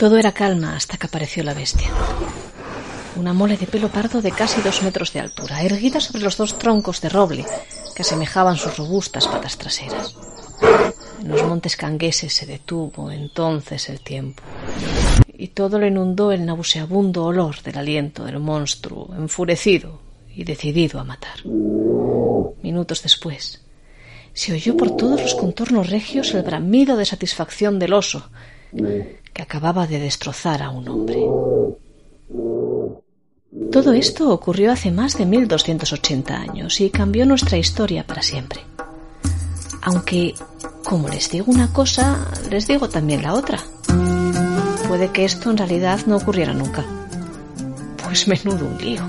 Todo era calma hasta que apareció la bestia. Una mole de pelo pardo de casi dos metros de altura, erguida sobre los dos troncos de roble que asemejaban sus robustas patas traseras. En los montes cangueses se detuvo entonces el tiempo, y todo lo inundó el nauseabundo olor del aliento del monstruo, enfurecido y decidido a matar. Minutos después, se oyó por todos los contornos regios el bramido de satisfacción del oso, que acababa de destrozar a un hombre. Todo esto ocurrió hace más de 1280 años y cambió nuestra historia para siempre. Aunque, como les digo una cosa, les digo también la otra. Puede que esto en realidad no ocurriera nunca. Pues menudo un lío.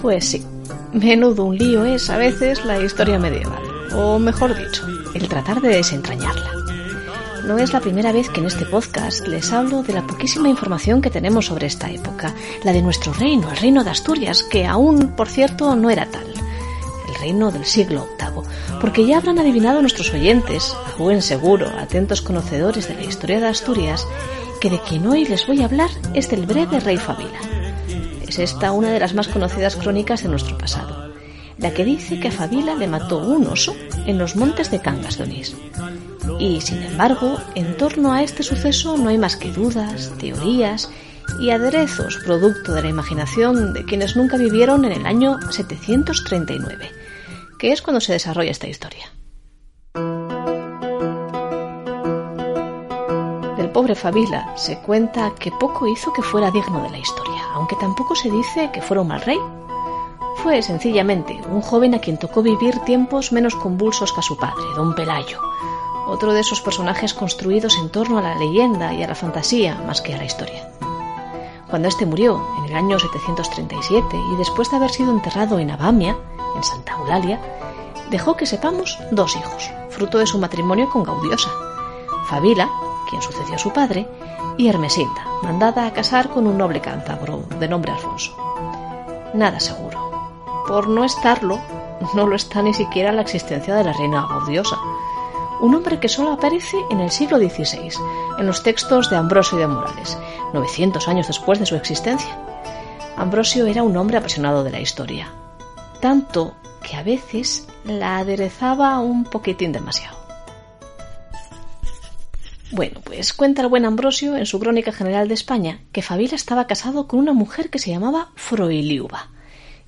Pues sí, menudo un lío es a veces la historia medieval, o mejor dicho, el tratar de desentrañarla. No es la primera vez que en este podcast les hablo de la poquísima información que tenemos sobre esta época, la de nuestro reino, el reino de Asturias, que aún, por cierto, no era tal. El reino del siglo VIII, porque ya habrán adivinado nuestros oyentes, a buen seguro, atentos conocedores de la historia de Asturias, que de quien hoy les voy a hablar es del breve rey Fabila. Es esta una de las más conocidas crónicas de nuestro pasado, la que dice que a Fabila le mató un oso en los montes de Cangas de Onís. Y, sin embargo, en torno a este suceso no hay más que dudas, teorías y aderezos producto de la imaginación de quienes nunca vivieron en el año 739, que es cuando se desarrolla esta historia. Del pobre Fabila se cuenta que poco hizo que fuera digno de la historia, aunque tampoco se dice que fuera un mal rey. Fue sencillamente un joven a quien tocó vivir tiempos menos convulsos que a su padre, don Pelayo, otro de esos personajes construidos en torno a la leyenda y a la fantasía más que a la historia. Cuando éste murió en el año 737 y después de haber sido enterrado en Abamia, en Santa Eulalia, dejó que sepamos dos hijos, fruto de su matrimonio con Gaudiosa, Fabila, quien sucedió a su padre, y Hermesinda, mandada a casar con un noble cántabro de nombre Alfonso. Nada seguro. Por no estarlo, no lo está ni siquiera la existencia de la reina Gaudiosa, un hombre que solo aparece en el siglo XVI, en los textos de Ambrosio de Morales, 900 años después de su existencia. Ambrosio era un hombre apasionado de la historia, tanto que a veces la aderezaba un poquitín demasiado. Bueno, pues cuenta el buen Ambrosio en su Crónica General de España que Fabila estaba casado con una mujer que se llamaba Froiliuba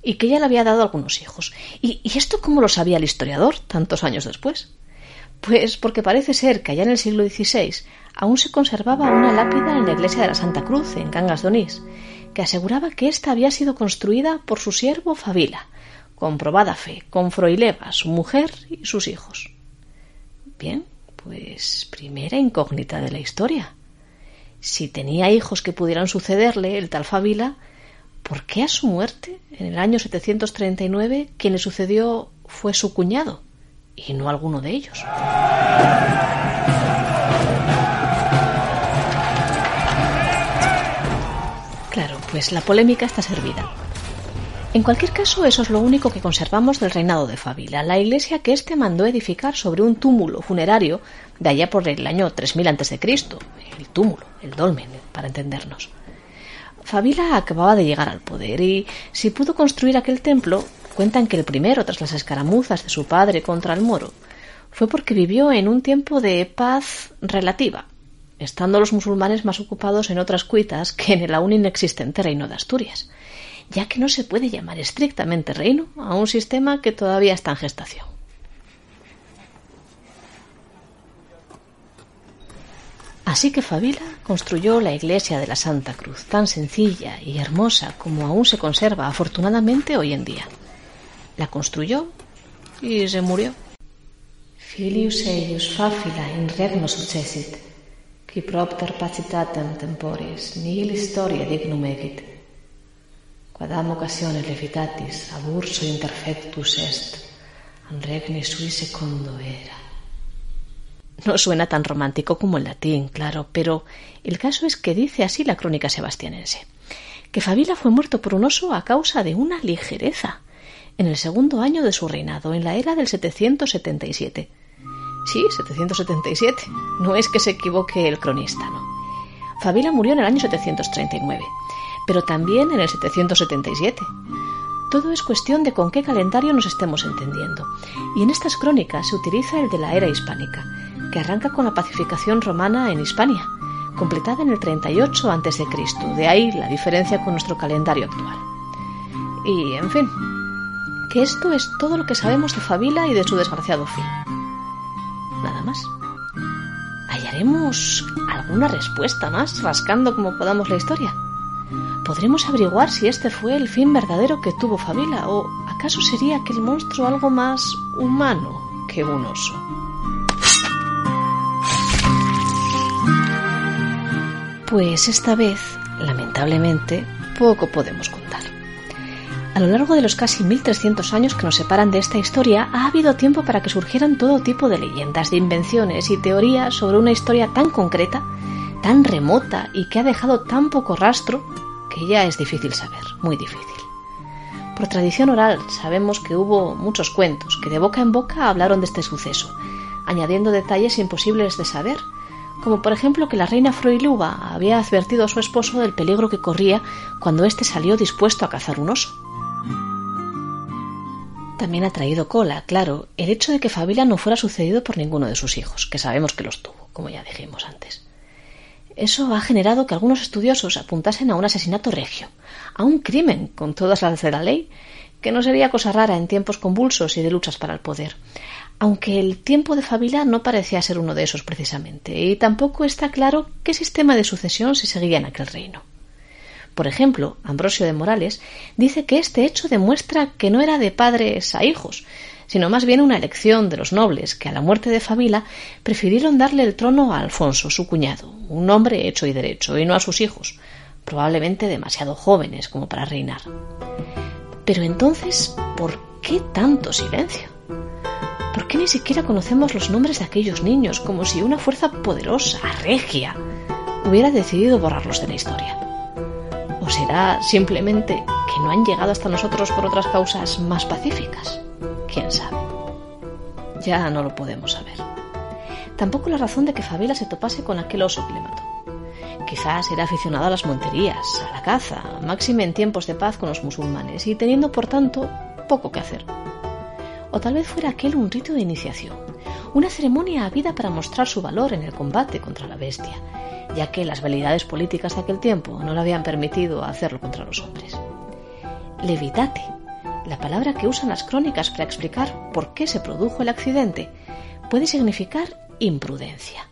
y que ya le había dado algunos hijos. ¿Y, y esto cómo lo sabía el historiador tantos años después? Pues porque parece ser que allá en el siglo XVI aún se conservaba una lápida en la iglesia de la Santa Cruz, en Cangas de que aseguraba que ésta había sido construida por su siervo Fabila, con probada fe, con Froileva, su mujer y sus hijos. Bien, pues primera incógnita de la historia. Si tenía hijos que pudieran sucederle, el tal Fabila, ¿por qué a su muerte, en el año 739, quien le sucedió fue su cuñado? Y no alguno de ellos. Claro, pues la polémica está servida. En cualquier caso, eso es lo único que conservamos del reinado de Fabila, la iglesia que éste mandó edificar sobre un túmulo funerario de allá por el año 3000 a.C., el túmulo, el dolmen, para entendernos. Fabila acababa de llegar al poder y si pudo construir aquel templo Cuentan que el primero, tras las escaramuzas de su padre contra el moro, fue porque vivió en un tiempo de paz relativa, estando los musulmanes más ocupados en otras cuitas que en el aún inexistente reino de Asturias, ya que no se puede llamar estrictamente reino a un sistema que todavía está en gestación. Así que Fabila construyó la iglesia de la Santa Cruz, tan sencilla y hermosa como aún se conserva afortunadamente hoy en día la construyó y se murió. Filius eius facila in regno successit, qui propter pacitatem temporis nihil historia dignum egit. Quadam occasione levitatis aburso interfectus est, an regni sui secondo era. No suena tan romántico como el latín, claro, pero el caso es que dice así la crónica sebastianense, que Fabila fue muerto por un oso a causa de una ligereza en el segundo año de su reinado, en la era del 777. Sí, 777. No es que se equivoque el cronista, ¿no? Fabila murió en el año 739, pero también en el 777. Todo es cuestión de con qué calendario nos estemos entendiendo. Y en estas crónicas se utiliza el de la era hispánica, que arranca con la pacificación romana en Hispania, completada en el 38 a.C. De ahí la diferencia con nuestro calendario actual. Y, en fin, esto es todo lo que sabemos de Fabila y de su desgraciado fin. Nada más. ¿Hallaremos alguna respuesta más rascando como podamos la historia? ¿Podremos averiguar si este fue el fin verdadero que tuvo Fabila o acaso sería aquel monstruo algo más humano que un oso? Pues esta vez, lamentablemente, poco podemos contar. A lo largo de los casi 1300 años que nos separan de esta historia, ha habido tiempo para que surgieran todo tipo de leyendas, de invenciones y teorías sobre una historia tan concreta, tan remota y que ha dejado tan poco rastro que ya es difícil saber, muy difícil. Por tradición oral sabemos que hubo muchos cuentos que de boca en boca hablaron de este suceso, añadiendo detalles imposibles de saber, como por ejemplo que la reina Froiluga había advertido a su esposo del peligro que corría cuando éste salió dispuesto a cazar un oso. También ha traído cola, claro, el hecho de que Fabila no fuera sucedido por ninguno de sus hijos, que sabemos que los tuvo, como ya dijimos antes. Eso ha generado que algunos estudiosos apuntasen a un asesinato regio, a un crimen con todas las de la ley, que no sería cosa rara en tiempos convulsos y de luchas para el poder, aunque el tiempo de Fabila no parecía ser uno de esos precisamente, y tampoco está claro qué sistema de sucesión se seguía en aquel reino. Por ejemplo, Ambrosio de Morales dice que este hecho demuestra que no era de padres a hijos, sino más bien una elección de los nobles que a la muerte de Fabila prefirieron darle el trono a Alfonso, su cuñado, un hombre hecho y derecho, y no a sus hijos, probablemente demasiado jóvenes como para reinar. Pero entonces, ¿por qué tanto silencio? ¿Por qué ni siquiera conocemos los nombres de aquellos niños como si una fuerza poderosa, regia, hubiera decidido borrarlos de la historia? ¿O será simplemente que no han llegado hasta nosotros por otras causas más pacíficas? ¿Quién sabe? Ya no lo podemos saber. Tampoco la razón de que Fabila se topase con aquel oso que le mató. Quizás era aficionado a las monterías, a la caza, máxime en tiempos de paz con los musulmanes y teniendo por tanto poco que hacer. O tal vez fuera aquel un rito de iniciación, una ceremonia habida para mostrar su valor en el combate contra la bestia, ya que las validades políticas de aquel tiempo no le habían permitido hacerlo contra los hombres. Levitate, la palabra que usan las crónicas para explicar por qué se produjo el accidente, puede significar imprudencia,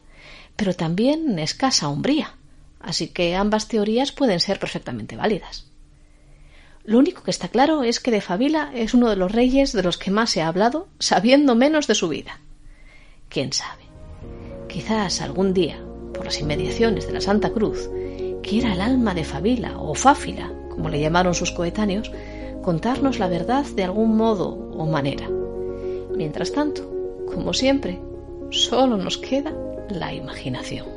pero también escasa hombría, así que ambas teorías pueden ser perfectamente válidas. Lo único que está claro es que de Fabila es uno de los reyes de los que más se ha hablado, sabiendo menos de su vida. ¿Quién sabe? Quizás algún día, por las inmediaciones de la Santa Cruz, que era el alma de Fabila o Fáfila, como le llamaron sus coetáneos, contarnos la verdad de algún modo o manera. Mientras tanto, como siempre, solo nos queda la imaginación.